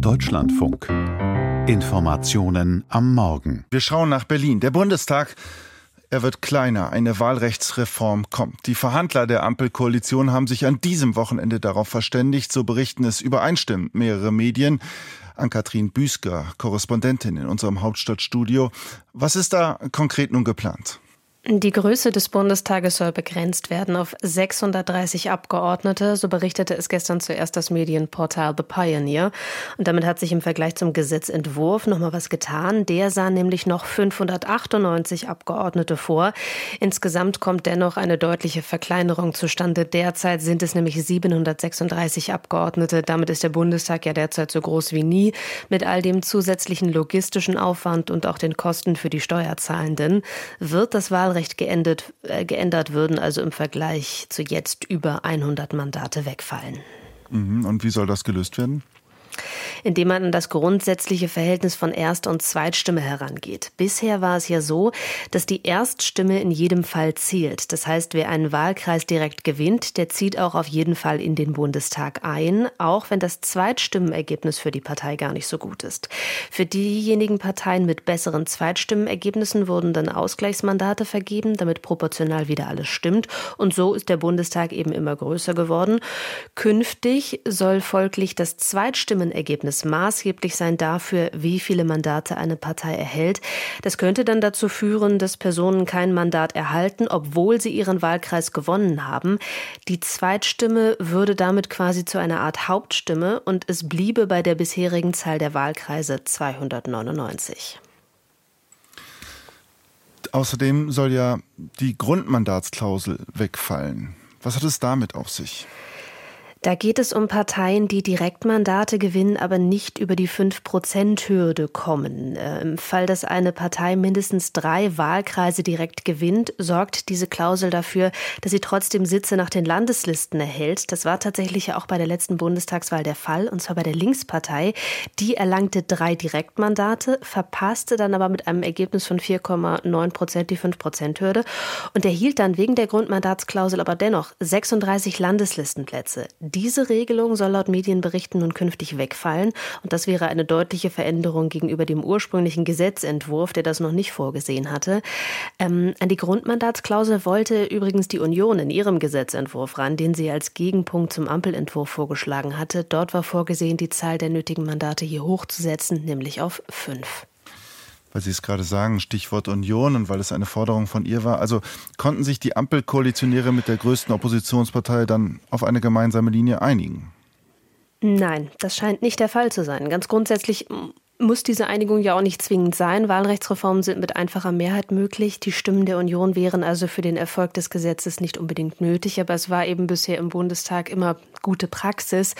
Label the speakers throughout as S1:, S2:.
S1: Deutschlandfunk. Informationen am Morgen.
S2: Wir schauen nach Berlin. Der Bundestag, er wird kleiner. Eine Wahlrechtsreform kommt. Die Verhandler der Ampelkoalition haben sich an diesem Wochenende darauf verständigt. So berichten es übereinstimmend mehrere Medien. An Kathrin Büsker, Korrespondentin in unserem Hauptstadtstudio. Was ist da konkret nun geplant?
S3: Die Größe des Bundestages soll begrenzt werden auf 630 Abgeordnete, so berichtete es gestern zuerst das Medienportal The Pioneer. Und damit hat sich im Vergleich zum Gesetzentwurf nochmal was getan. Der sah nämlich noch 598 Abgeordnete vor. Insgesamt kommt dennoch eine deutliche Verkleinerung zustande. Derzeit sind es nämlich 736 Abgeordnete. Damit ist der Bundestag ja derzeit so groß wie nie, mit all dem zusätzlichen logistischen Aufwand und auch den Kosten für die Steuerzahlenden. Wird das Wahlrecht Wahlrecht geendet, äh, geändert würden, also im Vergleich zu jetzt über 100 Mandate wegfallen.
S2: Mhm. Und wie soll das gelöst werden?
S3: Indem man an das grundsätzliche Verhältnis von Erst- und Zweitstimme herangeht. Bisher war es ja so, dass die Erststimme in jedem Fall zählt. Das heißt, wer einen Wahlkreis direkt gewinnt, der zieht auch auf jeden Fall in den Bundestag ein, auch wenn das Zweitstimmenergebnis für die Partei gar nicht so gut ist. Für diejenigen Parteien mit besseren Zweitstimmenergebnissen wurden dann Ausgleichsmandate vergeben, damit proportional wieder alles stimmt. Und so ist der Bundestag eben immer größer geworden. Künftig soll folglich das Zweitstimmen Wahlenergebnis maßgeblich sein dafür, wie viele Mandate eine Partei erhält. Das könnte dann dazu führen, dass Personen kein Mandat erhalten, obwohl sie ihren Wahlkreis gewonnen haben. Die Zweitstimme würde damit quasi zu einer Art Hauptstimme und es bliebe bei der bisherigen Zahl der Wahlkreise 299.
S2: Außerdem soll ja die Grundmandatsklausel wegfallen. Was hat es damit auf sich?
S3: Da geht es um Parteien, die Direktmandate gewinnen, aber nicht über die 5-Prozent-Hürde kommen. Äh, Im Fall, dass eine Partei mindestens drei Wahlkreise direkt gewinnt, sorgt diese Klausel dafür, dass sie trotzdem Sitze nach den Landeslisten erhält. Das war tatsächlich auch bei der letzten Bundestagswahl der Fall, und zwar bei der Linkspartei. Die erlangte drei Direktmandate, verpasste dann aber mit einem Ergebnis von 4,9 Prozent die 5-Prozent-Hürde und erhielt dann wegen der Grundmandatsklausel aber dennoch 36 Landeslistenplätze. Diese Regelung soll laut Medienberichten nun künftig wegfallen und das wäre eine deutliche Veränderung gegenüber dem ursprünglichen Gesetzentwurf, der das noch nicht vorgesehen hatte. Ähm, an die Grundmandatsklausel wollte übrigens die Union in ihrem Gesetzentwurf ran, den sie als Gegenpunkt zum Ampelentwurf vorgeschlagen hatte. Dort war vorgesehen, die Zahl der nötigen Mandate hier hochzusetzen, nämlich auf fünf
S2: weil Sie es gerade sagen, Stichwort Union und weil es eine Forderung von ihr war. Also konnten sich die Ampelkoalitionäre mit der größten Oppositionspartei dann auf eine gemeinsame Linie einigen?
S3: Nein, das scheint nicht der Fall zu sein. Ganz grundsätzlich muss diese Einigung ja auch nicht zwingend sein. Wahlrechtsreformen sind mit einfacher Mehrheit möglich. Die Stimmen der Union wären also für den Erfolg des Gesetzes nicht unbedingt nötig. Aber es war eben bisher im Bundestag immer gute Praxis,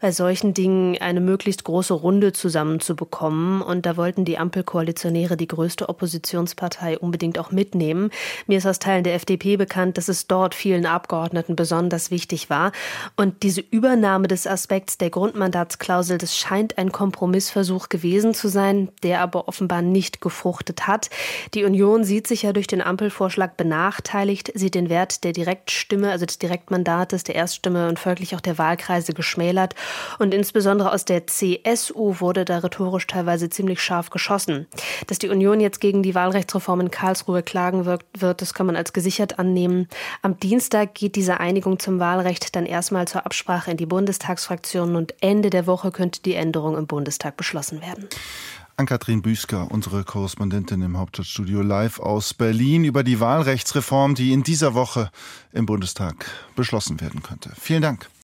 S3: bei solchen Dingen eine möglichst große Runde zusammenzubekommen. Und da wollten die Ampelkoalitionäre die größte Oppositionspartei unbedingt auch mitnehmen. Mir ist aus Teilen der FDP bekannt, dass es dort vielen Abgeordneten besonders wichtig war. Und diese Übernahme des Aspekts der Grundmandatsklausel, das scheint ein Kompromissversuch gewesen gewesen zu sein, der aber offenbar nicht gefruchtet hat. Die Union sieht sich ja durch den Ampelvorschlag benachteiligt, sieht den Wert der Direktstimme, also des Direktmandates, der Erststimme und folglich auch der Wahlkreise geschmälert. Und insbesondere aus der CSU wurde da rhetorisch teilweise ziemlich scharf geschossen. Dass die Union jetzt gegen die Wahlrechtsreform in Karlsruhe klagen wird, das kann man als gesichert annehmen. Am Dienstag geht diese Einigung zum Wahlrecht dann erstmal zur Absprache in die Bundestagsfraktionen und Ende der Woche könnte die Änderung im Bundestag beschlossen werden.
S2: Ann-Kathrin Büsker, unsere Korrespondentin im Hauptstadtstudio live aus Berlin über die Wahlrechtsreform, die in dieser Woche im Bundestag beschlossen werden könnte. Vielen Dank.